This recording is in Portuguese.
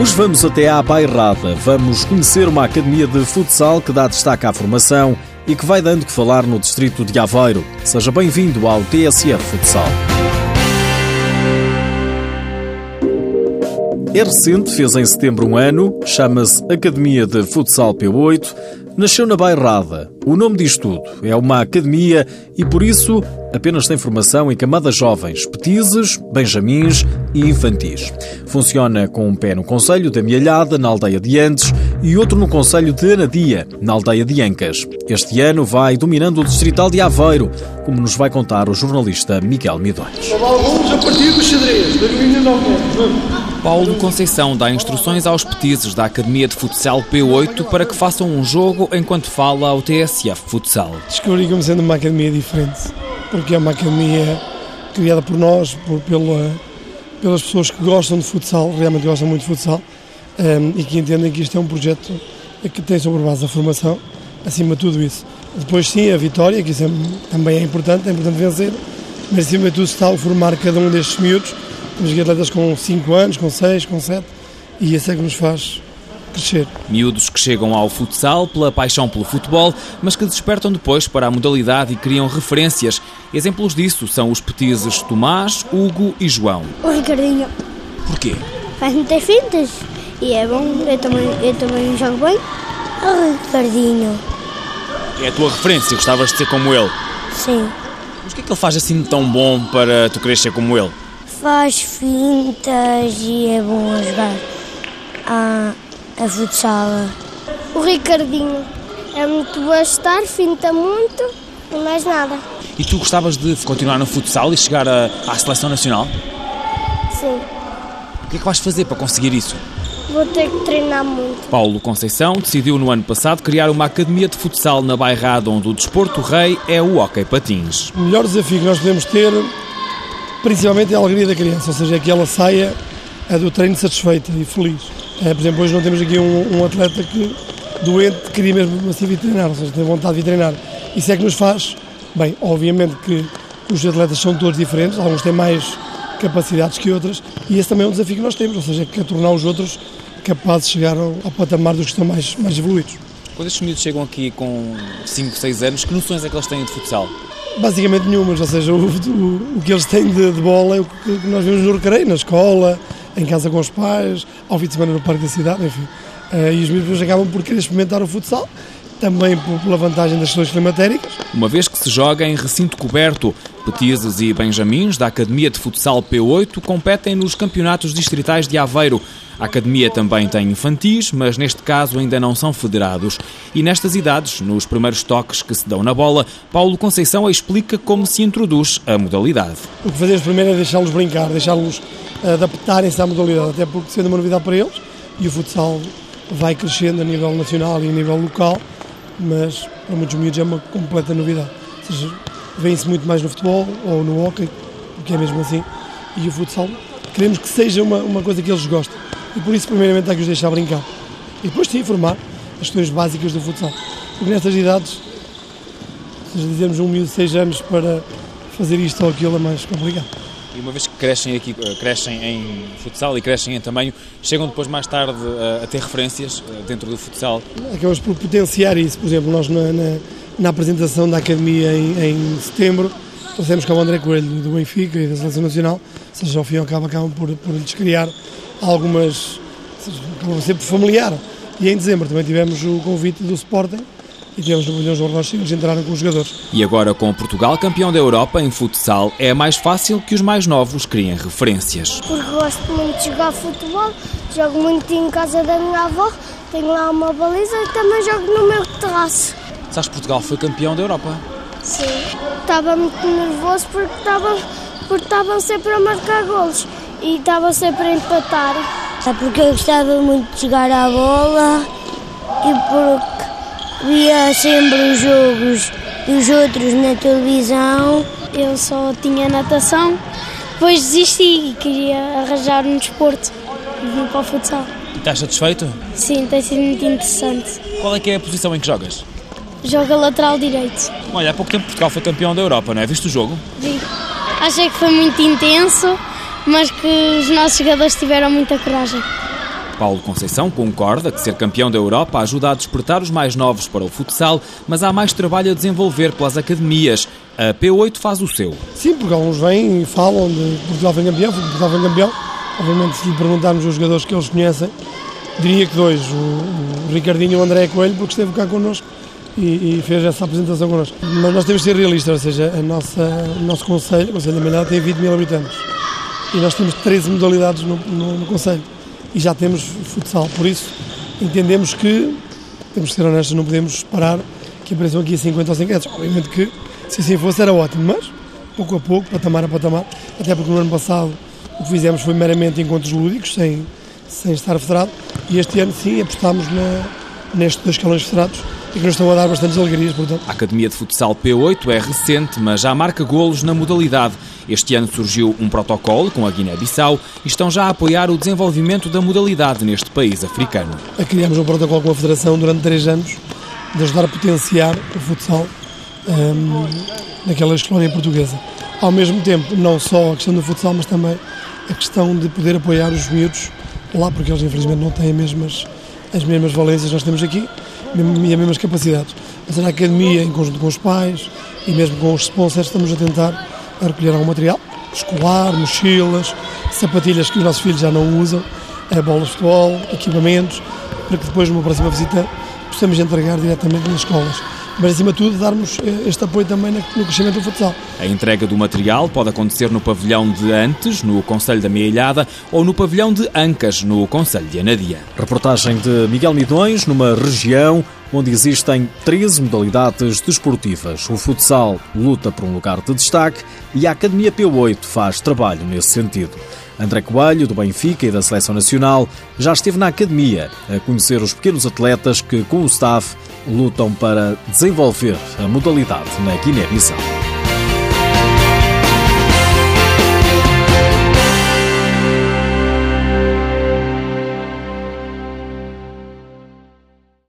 Hoje vamos até à Bairrada. Vamos conhecer uma academia de futsal que dá destaque à formação e que vai dando que falar no distrito de Aveiro. Seja bem-vindo ao TSF Futsal. É recente, fez em setembro um ano, chama-se Academia de Futsal P8, nasceu na Bairrada. O nome diz tudo, é uma academia e por isso apenas tem formação em camadas jovens, petizes, benjamins e infantis. Funciona com um pé no Conselho de Amealhada, na aldeia de Andes, e outro no Conselho de Anadia, na aldeia de Ancas. Este ano vai dominando o distrital de Aveiro, como nos vai contar o jornalista Miguel Midões. Alguns a partir do xadrez, da Paulo Conceição dá instruções aos petizes da Academia de Futsal P8 para que façam um jogo enquanto fala ao TSF Futsal. Descobri como sendo uma academia diferente, porque é uma academia criada por nós, por, pela, pelas pessoas que gostam de futsal, realmente gostam muito de futsal, um, e que entendem que isto é um projeto que tem sobre base a formação, acima de tudo isso. Depois sim, a vitória, que isso é, também é importante, é importante vencer, mas acima de tudo está a formar cada um destes miúdos temos atletas com 5 anos, com 6, com 7 e isso é que nos faz crescer. Miúdos que chegam ao futsal pela paixão pelo futebol, mas que despertam depois para a modalidade e criam referências. Exemplos disso são os petizes Tomás, Hugo e João. O Ricardinho. Porquê? Faz muitas fintas e é bom, eu também, eu também jogo bem. O Ricardinho. É a tua referência, gostavas de ser como ele? Sim. Mas o que é que ele faz assim tão bom para tu querer ser como ele? Faz fintas e é bom a jogar a, a futsal. O Ricardinho é muito bom a estar, finta muito e mais nada. E tu gostavas de continuar no futsal e chegar a, à seleção nacional? Sim. O que é que vais fazer para conseguir isso? Vou ter que treinar muito. Paulo Conceição decidiu no ano passado criar uma academia de futsal na Bairrada, onde o desporto rei é o hockey patins. O melhor desafio que nós podemos ter principalmente a alegria da criança, ou seja, é que ela saia é do treino satisfeita e feliz. É, por exemplo, hoje não temos aqui um, um atleta que doente queria mesmo assim vir treinar, ou seja, tem vontade de vir treinar. Isso é que nos faz, bem, obviamente que os atletas são todos diferentes, alguns têm mais capacidades que outras, e esse também é um desafio que nós temos, ou seja, que é tornar os outros capazes de chegar ao, ao patamar dos que estão mais, mais evoluídos. Quando estes miúdos chegam aqui com 5, 6 anos, que noções é que eles têm de futsal? Basicamente nenhumas, ou seja, o, o, o que eles têm de, de, bola é o que nós vemos no recreio, na escola, em casa com os pais, ao fim de semana no parque da cidade, enfim. Uh, e os miúdos acabam por querer experimentar o futsal, também pela vantagem das soluções climatéricas. Uma vez que se joga em recinto coberto, Petizes e Benjamins, da Academia de Futsal P8, competem nos campeonatos distritais de Aveiro. A Academia também tem infantis, mas neste caso ainda não são federados. E nestas idades, nos primeiros toques que se dão na bola, Paulo Conceição explica como se introduz a modalidade. O que fazemos primeiro é deixá-los brincar, deixá-los adaptarem-se à modalidade, até porque sendo uma novidade para eles, e o futsal vai crescendo a nível nacional e a nível local, mas para muitos miúdos é uma completa novidade. Ou seja, vêem-se muito mais no futebol ou no hockey, porque é mesmo assim, e o futsal queremos que seja uma, uma coisa que eles gostem. E por isso, primeiramente, há que os deixar brincar. E depois, sim, formar as questões básicas do futsal. Porque nestas idades, se dizemos um miúdo de 6 anos para fazer isto ou aquilo, é mais complicado. E uma vez que crescem aqui, eh, crescem em futsal e crescem em tamanho, chegam depois mais tarde a, a ter referências eh, dentro do futsal? Acabamos por potenciar isso. Por exemplo, nós na, na na apresentação da Academia em, em setembro, trouxemos cá o André Coelho do Benfica e da Seleção Nacional, ou seja, ao fim e ao cabo acabam por, por lhes criar algumas, sempre familiar. E em dezembro também tivemos o convite do Sporting e tivemos no Milhões de Euros eles entraram com os jogadores. E agora com Portugal campeão da Europa em futsal, é mais fácil que os mais novos criem referências. Porque gosto muito de jogar futebol, jogo muito em casa da minha avó, tenho lá uma baliza e também jogo no meu terraço. Sabes que Portugal foi campeão da Europa? Sim. Estava muito nervoso porque estavam porque estavam sempre a marcar golos e estavam sempre a empatar. É porque eu gostava muito de jogar a bola e porque via sempre os jogos dos outros na televisão. Eu só tinha natação, depois desisti e queria arranjar um desporto e vim para o futsal. E estás satisfeito? Sim, tem sido muito interessante. Qual é que é a posição em que jogas? joga lateral direito. Olha, há pouco tempo Portugal foi campeão da Europa, não é? Viste o jogo? Vi. Achei que foi muito intenso, mas que os nossos jogadores tiveram muita coragem. Paulo Conceição concorda que ser campeão da Europa ajuda a despertar os mais novos para o futsal, mas há mais trabalho a desenvolver pelas academias. A P8 faz o seu. Sim, porque alguns vêm e falam de Portugal vem campeão, Portugal vem campeão. Obviamente, se lhe perguntarmos os jogadores que eles conhecem, diria que dois, o, o Ricardinho e o André Coelho, porque esteve cá connosco e, e, fez essa apresentação connosco. Mas nós temos de ser realistas, ou seja, a nossa, o nosso Conselho, o Conselho da Milhada, tem 20 mil habitantes e nós temos 13 modalidades no, no, no Conselho. E já temos futsal, por isso entendemos que, temos que ser honestos, não podemos parar que apareçam aqui 50 ou 100 cadetes. Obviamente que, se assim fosse, era ótimo, mas pouco a pouco, patamar a patamar, até porque no ano passado o que fizemos foi meramente encontros lúdicos, sem, sem estar federado, e este ano sim apostámos na, nestes dois escalões federados e que nos estão a dar bastantes alegrias, portanto. A Academia de Futsal P8 é recente, mas já marca golos na modalidade. Este ano surgiu um protocolo com a Guiné-Bissau e estão já a apoiar o desenvolvimento da modalidade neste país africano. Criamos um protocolo com a Federação durante três anos de ajudar a potenciar o futsal um, naquela colónia portuguesa. Ao mesmo tempo, não só a questão do futsal, mas também a questão de poder apoiar os miúdos lá, porque eles infelizmente não têm as mesmas, as mesmas valências que nós temos aqui e as mesmas capacidades. Mas a academia, em conjunto com os pais e mesmo com os sponsors, estamos a tentar recolher algum material escolar, mochilas, sapatilhas que os nossos filhos já não usam, eh, bolas de futebol, equipamentos, para que depois, numa próxima visita, possamos entregar diretamente nas escolas mas acima de tudo darmos eh, este apoio também no crescimento do futsal. A entrega do material pode acontecer no pavilhão de Antes, no Conselho da Meia ou no pavilhão de Ancas, no Conselho de Anadia. Reportagem de Miguel Midões, numa região onde existem 13 modalidades desportivas. O futsal luta por um lugar de destaque e a Academia P8 faz trabalho nesse sentido. André Coelho, do Benfica e da Seleção Nacional, já esteve na academia a conhecer os pequenos atletas que, com o staff, lutam para desenvolver a modalidade na Guiné-Bissau.